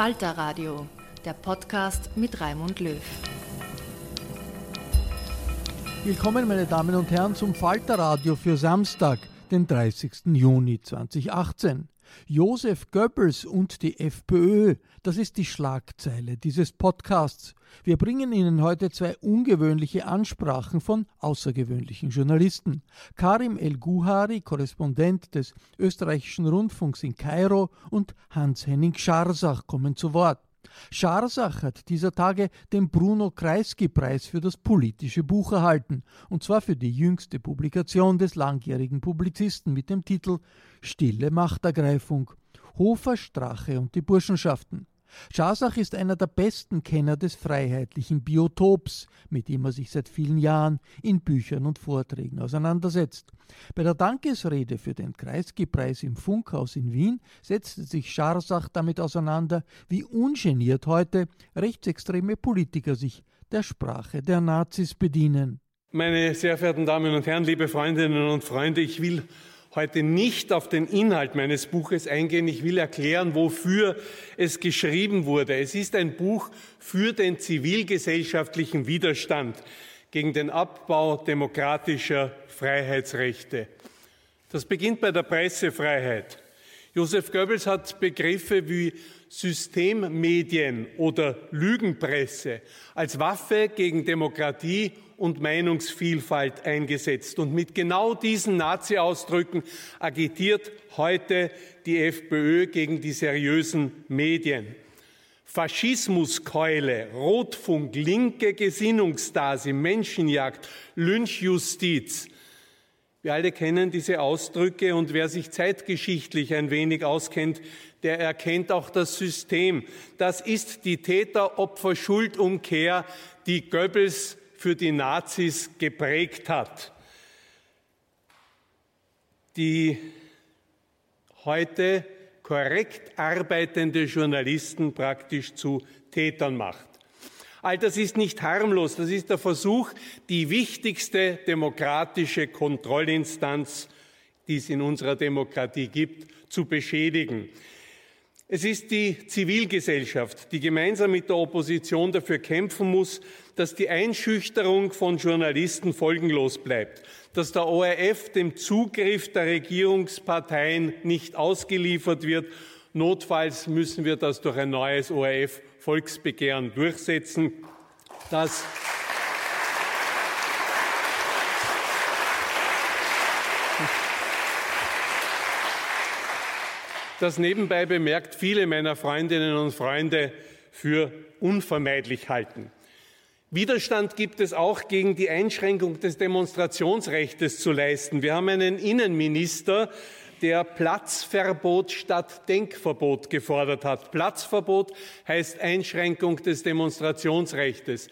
Falter Radio, der Podcast mit Raimund Löw. Willkommen, meine Damen und Herren, zum Falter Radio für Samstag, den 30. Juni 2018. Josef Goebbels und die FPÖ, das ist die Schlagzeile dieses Podcasts. Wir bringen Ihnen heute zwei ungewöhnliche Ansprachen von außergewöhnlichen Journalisten. Karim El-Guhari, Korrespondent des österreichischen Rundfunks in Kairo, und Hans-Henning Scharsach kommen zu Wort. Scharsach hat dieser Tage den Bruno Kreisky-Preis für das politische Buch erhalten, und zwar für die jüngste Publikation des langjährigen Publizisten mit dem Titel Stille Machtergreifung, Hofer, Strache und die Burschenschaften. Schasach ist einer der besten Kenner des freiheitlichen Biotops, mit dem er sich seit vielen Jahren in Büchern und Vorträgen auseinandersetzt. Bei der Dankesrede für den Kreisky-Preis im Funkhaus in Wien setzte sich Scharsach damit auseinander, wie ungeniert heute rechtsextreme Politiker sich der Sprache der Nazis bedienen. Meine sehr verehrten Damen und Herren, liebe Freundinnen und Freunde, ich will heute nicht auf den Inhalt meines Buches eingehen. Ich will erklären, wofür es geschrieben wurde. Es ist ein Buch für den zivilgesellschaftlichen Widerstand gegen den Abbau demokratischer Freiheitsrechte. Das beginnt bei der Pressefreiheit. Josef Goebbels hat Begriffe wie Systemmedien oder Lügenpresse als Waffe gegen Demokratie und Meinungsvielfalt eingesetzt. Und mit genau diesen Nazi-Ausdrücken agitiert heute die FPÖ gegen die seriösen Medien. Faschismuskeule, Rotfunk, linke Gesinnungsstasi, Menschenjagd, Lynchjustiz. Wir alle kennen diese Ausdrücke und wer sich zeitgeschichtlich ein wenig auskennt, der erkennt auch das System. Das ist die Täter-Opfer-Schuldumkehr, die Goebbels für die Nazis geprägt hat, die heute korrekt arbeitende Journalisten praktisch zu Tätern macht. All das ist nicht harmlos, das ist der Versuch, die wichtigste demokratische Kontrollinstanz, die es in unserer Demokratie gibt, zu beschädigen. Es ist die Zivilgesellschaft, die gemeinsam mit der Opposition dafür kämpfen muss, dass die Einschüchterung von Journalisten folgenlos bleibt, dass der ORF dem Zugriff der Regierungsparteien nicht ausgeliefert wird. Notfalls müssen wir das durch ein neues ORF-Volksbegehren durchsetzen. Das das nebenbei bemerkt viele meiner Freundinnen und Freunde für unvermeidlich halten. Widerstand gibt es auch gegen die Einschränkung des Demonstrationsrechts zu leisten. Wir haben einen Innenminister, der Platzverbot statt Denkverbot gefordert hat. Platzverbot heißt Einschränkung des Demonstrationsrechts.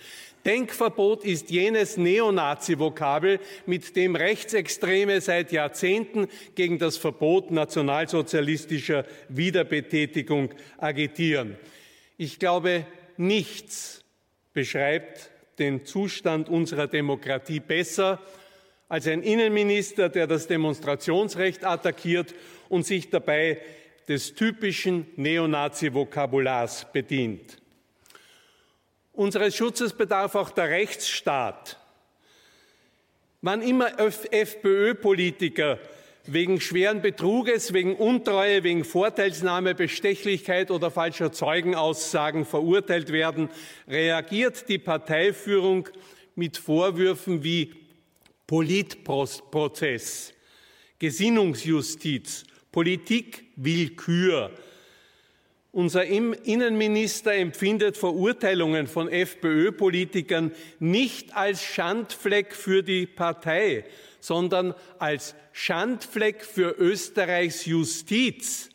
Denkverbot ist jenes Neonazi-Vokabel, mit dem Rechtsextreme seit Jahrzehnten gegen das Verbot nationalsozialistischer Wiederbetätigung agitieren. Ich glaube, nichts beschreibt den Zustand unserer Demokratie besser als ein Innenminister, der das Demonstrationsrecht attackiert und sich dabei des typischen Neonazi-Vokabulars bedient. Unseres Schutzes bedarf auch der Rechtsstaat. Wann immer FPÖ-Politiker wegen schweren Betruges, wegen Untreue, wegen Vorteilsnahme, Bestechlichkeit oder falscher Zeugenaussagen verurteilt werden, reagiert die Parteiführung mit Vorwürfen wie Politprozess, Gesinnungsjustiz, Politikwillkür. Unser Innenminister empfindet Verurteilungen von FPÖ-Politikern nicht als Schandfleck für die Partei, sondern als Schandfleck für Österreichs Justiz.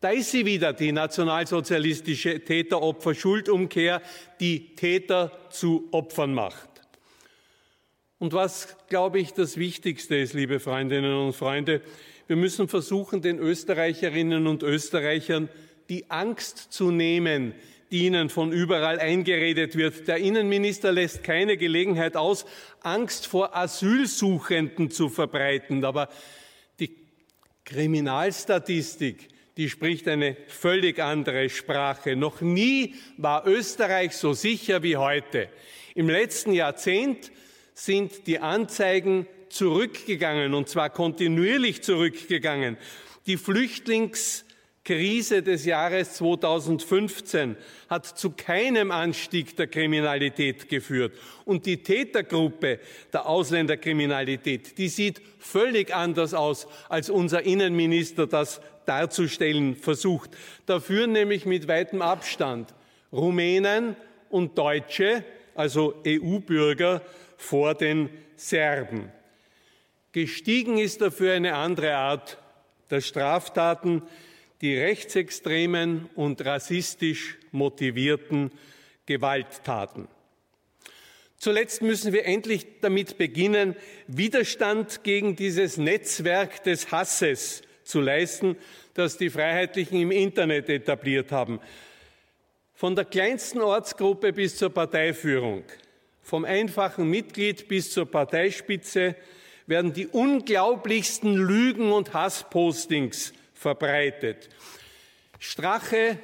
Da ist sie wieder, die nationalsozialistische Täter-Opfer-Schuldumkehr, die Täter zu Opfern macht. Und was, glaube ich, das Wichtigste ist, liebe Freundinnen und Freunde, wir müssen versuchen, den Österreicherinnen und Österreichern die Angst zu nehmen, die ihnen von überall eingeredet wird. Der Innenminister lässt keine Gelegenheit aus, Angst vor Asylsuchenden zu verbreiten. Aber die Kriminalstatistik, die spricht eine völlig andere Sprache. Noch nie war Österreich so sicher wie heute. Im letzten Jahrzehnt sind die Anzeigen zurückgegangen, und zwar kontinuierlich zurückgegangen. Die Flüchtlingskrise des Jahres 2015 hat zu keinem Anstieg der Kriminalität geführt. Und die Tätergruppe der Ausländerkriminalität, die sieht völlig anders aus, als unser Innenminister das darzustellen versucht. Da führen nämlich mit weitem Abstand Rumänen und Deutsche, also EU-Bürger, vor den Serben. Gestiegen ist dafür eine andere Art der Straftaten, die rechtsextremen und rassistisch motivierten Gewalttaten. Zuletzt müssen wir endlich damit beginnen, Widerstand gegen dieses Netzwerk des Hasses zu leisten, das die Freiheitlichen im Internet etabliert haben. Von der kleinsten Ortsgruppe bis zur Parteiführung vom einfachen Mitglied bis zur Parteispitze werden die unglaublichsten Lügen und Hasspostings verbreitet. Strache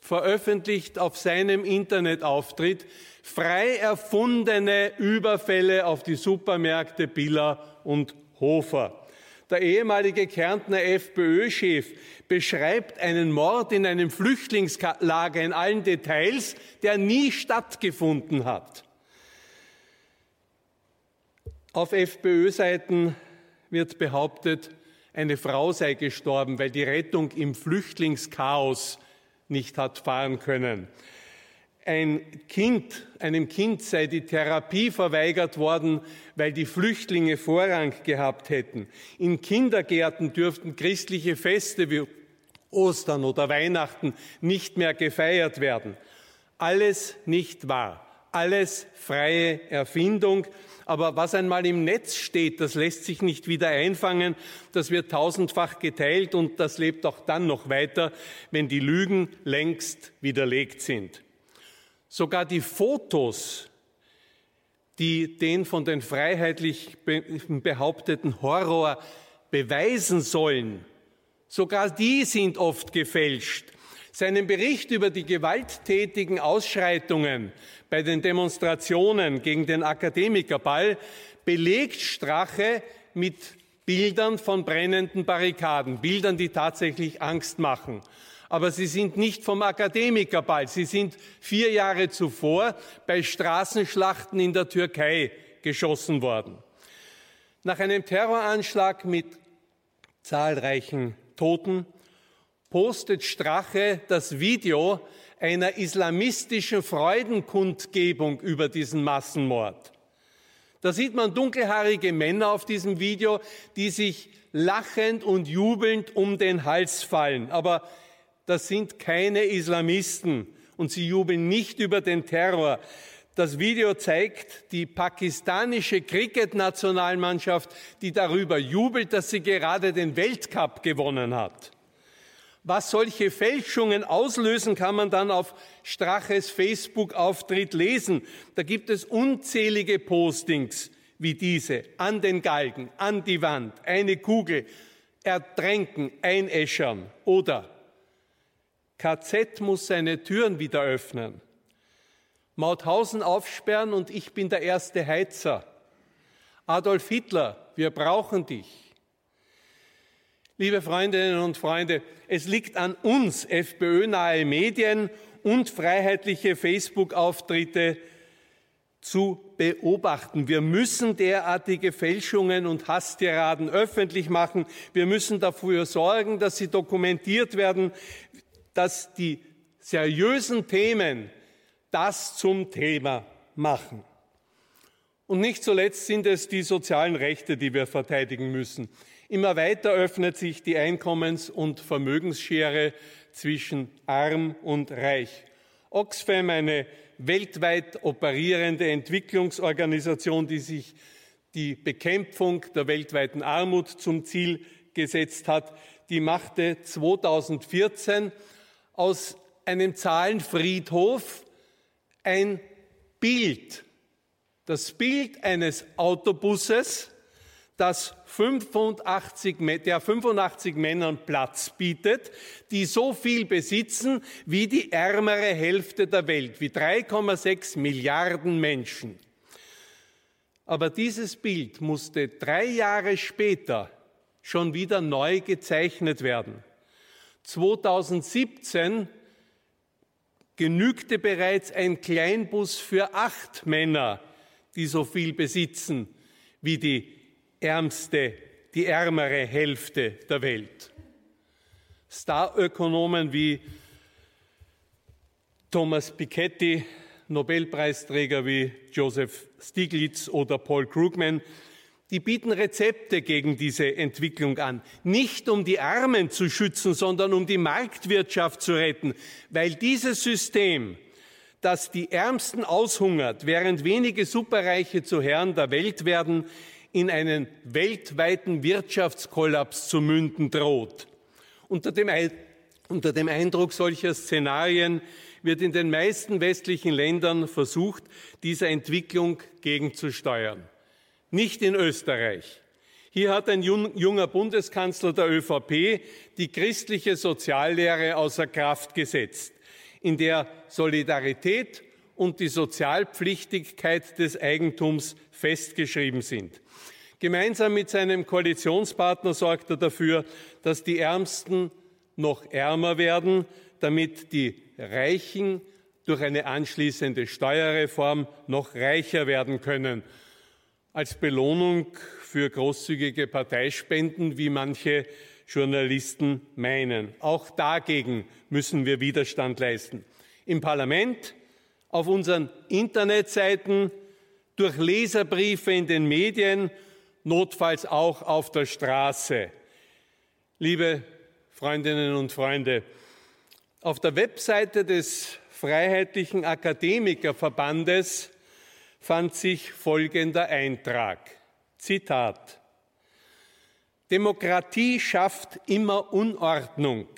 veröffentlicht auf seinem Internetauftritt frei erfundene Überfälle auf die Supermärkte Biller und Hofer. Der ehemalige Kärntner FPÖ-Chef beschreibt einen Mord in einem Flüchtlingslager in allen Details, der nie stattgefunden hat. Auf FPÖ-Seiten wird behauptet, eine Frau sei gestorben, weil die Rettung im Flüchtlingschaos nicht hat fahren können. Ein Kind, einem Kind sei die Therapie verweigert worden, weil die Flüchtlinge Vorrang gehabt hätten. In Kindergärten dürften christliche Feste wie Ostern oder Weihnachten nicht mehr gefeiert werden. Alles nicht wahr. Alles freie Erfindung. Aber was einmal im Netz steht, das lässt sich nicht wieder einfangen. Das wird tausendfach geteilt und das lebt auch dann noch weiter, wenn die Lügen längst widerlegt sind. Sogar die Fotos, die den von den freiheitlich behaupteten Horror beweisen sollen, sogar die sind oft gefälscht. Seinen Bericht über die gewalttätigen Ausschreitungen bei den Demonstrationen gegen den Akademikerball belegt Strache mit Bildern von brennenden Barrikaden, Bildern, die tatsächlich Angst machen. Aber sie sind nicht vom Akademikerball, sie sind vier Jahre zuvor bei Straßenschlachten in der Türkei geschossen worden. Nach einem Terroranschlag mit zahlreichen Toten postet Strache das Video einer islamistischen Freudenkundgebung über diesen Massenmord. Da sieht man dunkelhaarige Männer auf diesem Video, die sich lachend und jubelnd um den Hals fallen. Aber das sind keine Islamisten und sie jubeln nicht über den Terror. Das Video zeigt die pakistanische Cricket-Nationalmannschaft, die darüber jubelt, dass sie gerade den Weltcup gewonnen hat. Was solche Fälschungen auslösen, kann man dann auf Straches Facebook-Auftritt lesen. Da gibt es unzählige Postings wie diese an den Galgen, an die Wand, eine Kugel, ertränken, einäschern oder KZ muss seine Türen wieder öffnen. Mauthausen aufsperren und ich bin der erste Heizer. Adolf Hitler, wir brauchen dich. Liebe Freundinnen und Freunde, es liegt an uns, FPÖ-nahe Medien und freiheitliche Facebook-Auftritte zu beobachten. Wir müssen derartige Fälschungen und Hasstiraden öffentlich machen. Wir müssen dafür sorgen, dass sie dokumentiert werden, dass die seriösen Themen das zum Thema machen. Und nicht zuletzt sind es die sozialen Rechte, die wir verteidigen müssen. Immer weiter öffnet sich die Einkommens- und Vermögensschere zwischen arm und reich. Oxfam, eine weltweit operierende Entwicklungsorganisation, die sich die Bekämpfung der weltweiten Armut zum Ziel gesetzt hat, die machte 2014 aus einem Zahlenfriedhof ein Bild, das Bild eines Autobusses, das 85, der 85 Männern Platz bietet, die so viel besitzen wie die ärmere Hälfte der Welt, wie 3,6 Milliarden Menschen. Aber dieses Bild musste drei Jahre später schon wieder neu gezeichnet werden. 2017 genügte bereits ein Kleinbus für acht Männer, die so viel besitzen wie die ärmste, die ärmere Hälfte der Welt. Starökonomen wie Thomas Piketty, Nobelpreisträger wie Joseph Stiglitz oder Paul Krugman die bieten Rezepte gegen diese Entwicklung an. Nicht um die Armen zu schützen, sondern um die Marktwirtschaft zu retten, weil dieses System, das die Ärmsten aushungert, während wenige Superreiche zu Herren der Welt werden, in einen weltweiten Wirtschaftskollaps zu münden droht. Unter dem, unter dem Eindruck solcher Szenarien wird in den meisten westlichen Ländern versucht, dieser Entwicklung gegenzusteuern nicht in Österreich. Hier hat ein junger Bundeskanzler der ÖVP die christliche Soziallehre außer Kraft gesetzt, in der Solidarität und die Sozialpflichtigkeit des Eigentums festgeschrieben sind. Gemeinsam mit seinem Koalitionspartner sorgt er dafür, dass die Ärmsten noch ärmer werden, damit die Reichen durch eine anschließende Steuerreform noch reicher werden können als Belohnung für großzügige Parteispenden, wie manche Journalisten meinen. Auch dagegen müssen wir Widerstand leisten. Im Parlament, auf unseren Internetseiten, durch Leserbriefe in den Medien, notfalls auch auf der Straße. Liebe Freundinnen und Freunde, auf der Webseite des Freiheitlichen Akademikerverbandes fand sich folgender Eintrag. Zitat. Demokratie schafft immer Unordnung.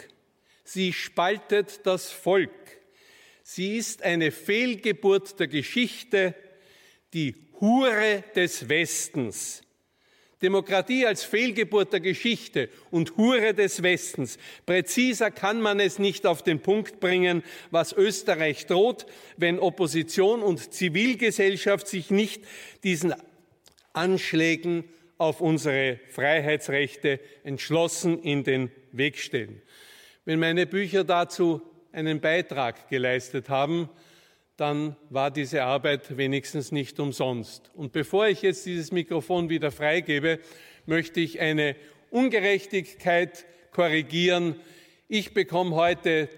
Sie spaltet das Volk. Sie ist eine Fehlgeburt der Geschichte, die Hure des Westens. Demokratie als Fehlgeburt der Geschichte und Hure des Westens. Präziser kann man es nicht auf den Punkt bringen, was Österreich droht, wenn Opposition und Zivilgesellschaft sich nicht diesen Anschlägen auf unsere Freiheitsrechte entschlossen in den Weg stellen. Wenn meine Bücher dazu einen Beitrag geleistet haben, dann war diese Arbeit wenigstens nicht umsonst. Und bevor ich jetzt dieses Mikrofon wieder freigebe, möchte ich eine Ungerechtigkeit korrigieren. Ich bekomme heute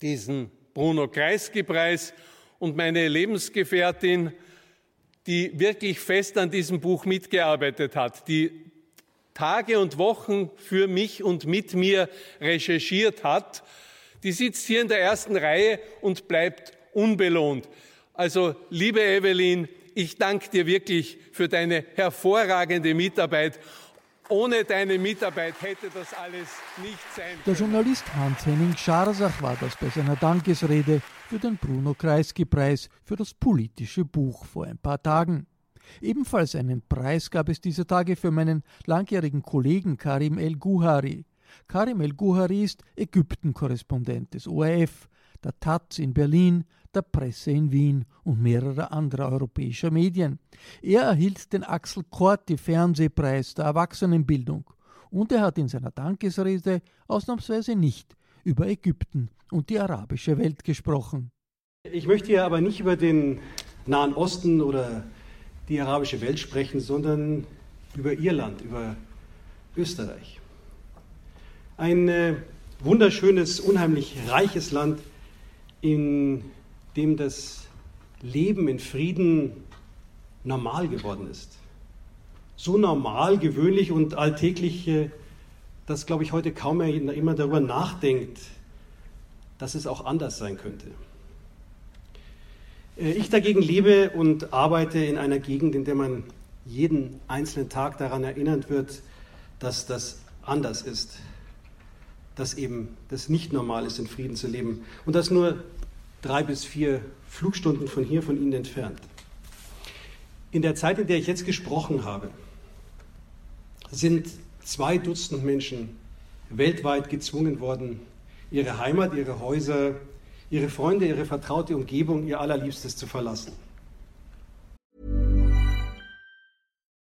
diesen Bruno Kreisky-Preis und meine Lebensgefährtin die wirklich fest an diesem Buch mitgearbeitet hat, die Tage und Wochen für mich und mit mir recherchiert hat, die sitzt hier in der ersten Reihe und bleibt unbelohnt. Also, liebe Evelyn, ich danke dir wirklich für deine hervorragende Mitarbeit. Ohne deine Mitarbeit hätte das alles nicht sein können. Der Journalist Hans-Henning Scharsach war das bei seiner Dankesrede für den Bruno-Kreisky-Preis für das politische Buch vor ein paar Tagen. Ebenfalls einen Preis gab es diese Tage für meinen langjährigen Kollegen Karim El-Guhari. Karim El-Guhari ist Ägypten-Korrespondent des ORF, der Taz in Berlin, der Presse in Wien und mehrerer anderer europäischer Medien. Er erhielt den Axel Corti Fernsehpreis der Erwachsenenbildung und er hat in seiner Dankesrede ausnahmsweise nicht über Ägypten und die arabische Welt gesprochen. Ich möchte ja aber nicht über den Nahen Osten oder die arabische Welt sprechen, sondern über ihr Land, über Österreich. Ein äh, wunderschönes, unheimlich reiches Land, in dem das Leben in Frieden normal geworden ist. So normal, gewöhnlich und alltäglich, äh, dass, glaube ich, heute kaum mehr immer darüber nachdenkt, dass es auch anders sein könnte. Äh, ich dagegen lebe und arbeite in einer Gegend, in der man jeden einzelnen Tag daran erinnert wird, dass das anders ist, dass eben das nicht normal ist, in Frieden zu leben und das nur drei bis vier Flugstunden von hier, von Ihnen entfernt. In der Zeit, in der ich jetzt gesprochen habe, sind zwei Dutzend Menschen weltweit gezwungen worden, ihre Heimat, ihre Häuser, ihre Freunde, ihre vertraute Umgebung, ihr Allerliebstes zu verlassen.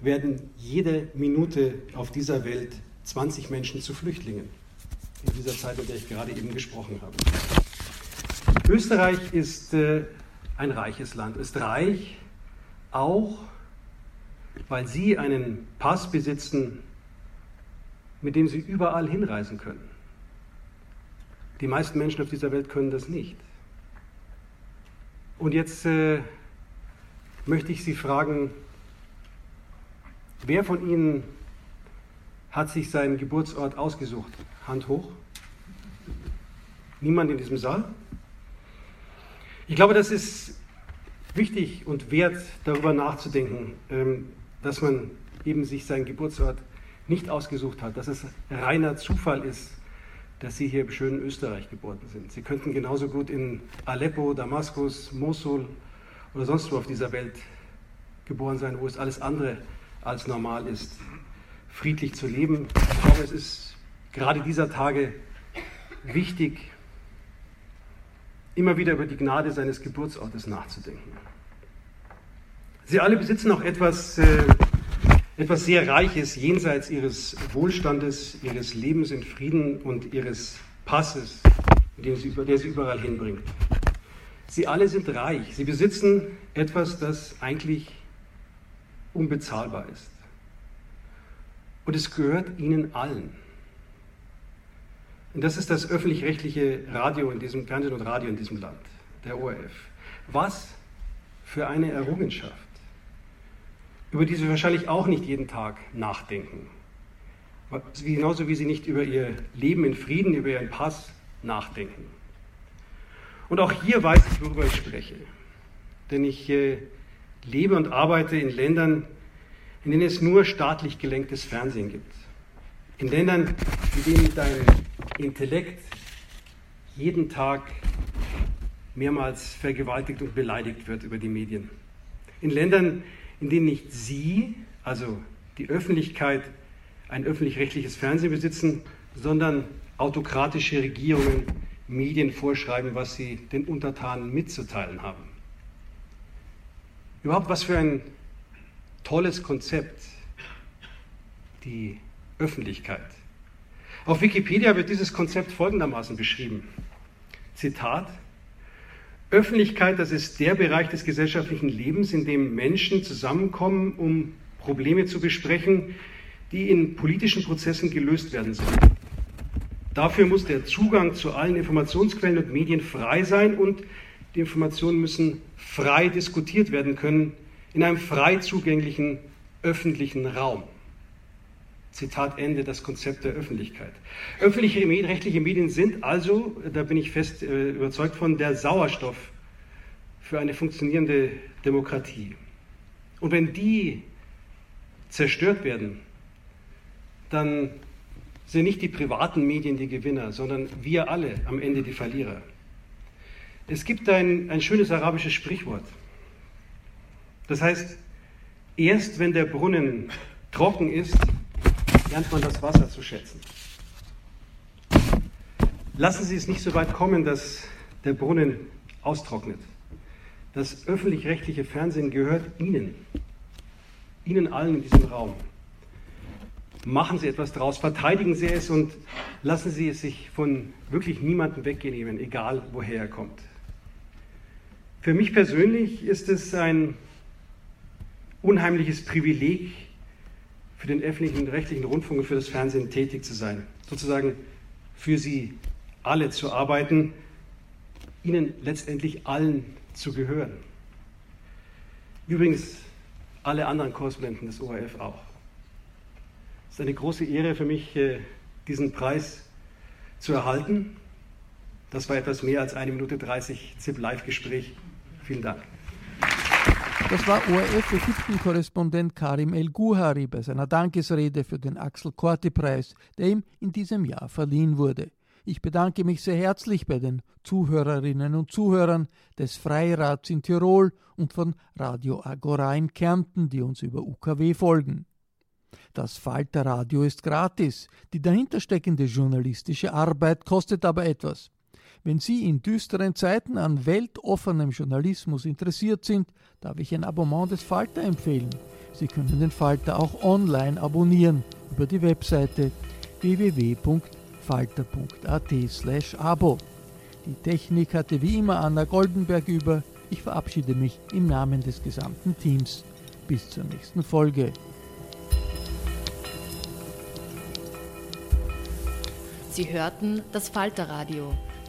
werden jede Minute auf dieser Welt 20 Menschen zu Flüchtlingen. In dieser Zeit, in der ich gerade eben gesprochen habe. Österreich ist äh, ein reiches Land, ist reich auch, weil Sie einen Pass besitzen, mit dem Sie überall hinreisen können. Die meisten Menschen auf dieser Welt können das nicht. Und jetzt äh, möchte ich Sie fragen, Wer von Ihnen hat sich seinen Geburtsort ausgesucht? Hand hoch. Niemand in diesem Saal? Ich glaube, das ist wichtig und wert, darüber nachzudenken, ähm, dass man eben sich seinen Geburtsort nicht ausgesucht hat, dass es reiner Zufall ist, dass Sie hier im schönen Österreich geboren sind. Sie könnten genauso gut in Aleppo, Damaskus, Mosul oder sonst wo auf dieser Welt geboren sein, wo es alles andere als normal ist, friedlich zu leben. Ich glaube, es ist gerade dieser Tage wichtig, immer wieder über die Gnade seines Geburtsortes nachzudenken. Sie alle besitzen auch etwas, äh, etwas sehr Reiches jenseits ihres Wohlstandes, ihres Lebens in Frieden und ihres Passes, den sie, der sie überall hinbringt. Sie alle sind reich. Sie besitzen etwas, das eigentlich unbezahlbar ist. Und es gehört ihnen allen. Und das ist das öffentlich-rechtliche Radio in diesem Fernsehen und Radio in diesem Land, der ORF. Was für eine Errungenschaft, über die Sie wahrscheinlich auch nicht jeden Tag nachdenken. Genauso wie Sie nicht über Ihr Leben in Frieden, über Ihren Pass nachdenken. Und auch hier weiß ich, worüber ich spreche. Denn ich äh, lebe und arbeite in Ländern, in denen es nur staatlich gelenktes Fernsehen gibt. In Ländern, in denen dein Intellekt jeden Tag mehrmals vergewaltigt und beleidigt wird über die Medien. In Ländern, in denen nicht Sie, also die Öffentlichkeit, ein öffentlich-rechtliches Fernsehen besitzen, sondern autokratische Regierungen Medien vorschreiben, was sie den Untertanen mitzuteilen haben. Überhaupt was für ein tolles Konzept, die Öffentlichkeit. Auf Wikipedia wird dieses Konzept folgendermaßen beschrieben. Zitat, Öffentlichkeit, das ist der Bereich des gesellschaftlichen Lebens, in dem Menschen zusammenkommen, um Probleme zu besprechen, die in politischen Prozessen gelöst werden sollen. Dafür muss der Zugang zu allen Informationsquellen und Medien frei sein und die Informationen müssen frei diskutiert werden können in einem frei zugänglichen öffentlichen Raum. Zitat Ende, das Konzept der Öffentlichkeit. Öffentliche rechtliche Medien sind also, da bin ich fest äh, überzeugt von, der Sauerstoff für eine funktionierende Demokratie. Und wenn die zerstört werden, dann sind nicht die privaten Medien die Gewinner, sondern wir alle am Ende die Verlierer. Es gibt ein, ein schönes arabisches Sprichwort. Das heißt, erst wenn der Brunnen trocken ist, lernt man das Wasser zu schätzen. Lassen Sie es nicht so weit kommen, dass der Brunnen austrocknet. Das öffentlich-rechtliche Fernsehen gehört Ihnen, Ihnen allen in diesem Raum. Machen Sie etwas draus, verteidigen Sie es und lassen Sie es sich von wirklich niemandem wegnehmen, egal woher er kommt. Für mich persönlich ist es ein unheimliches Privileg, für den öffentlichen rechtlichen Rundfunk und für das Fernsehen tätig zu sein, sozusagen für Sie alle zu arbeiten, Ihnen letztendlich allen zu gehören. Übrigens alle anderen Korrespondenten des ORF auch. Es ist eine große Ehre für mich, äh, diesen Preis zu erhalten. Das war etwas mehr als eine Minute 30 ZIP-Live-Gespräch. Vielen Dank. Das war ORF-Ägypten-Korrespondent Karim El-Guhari bei seiner Dankesrede für den Axel Korti-Preis, der ihm in diesem Jahr verliehen wurde. Ich bedanke mich sehr herzlich bei den Zuhörerinnen und Zuhörern des Freirats in Tirol und von Radio Agora in Kärnten, die uns über UKW folgen. Das Falterradio ist gratis. Die dahintersteckende journalistische Arbeit kostet aber etwas. Wenn Sie in düsteren Zeiten an weltoffenem Journalismus interessiert sind, darf ich ein Abonnement des Falter empfehlen. Sie können den Falter auch online abonnieren über die Webseite www.falter.at/abo. Die Technik hatte wie immer Anna Goldenberg über. Ich verabschiede mich im Namen des gesamten Teams. Bis zur nächsten Folge. Sie hörten das Falterradio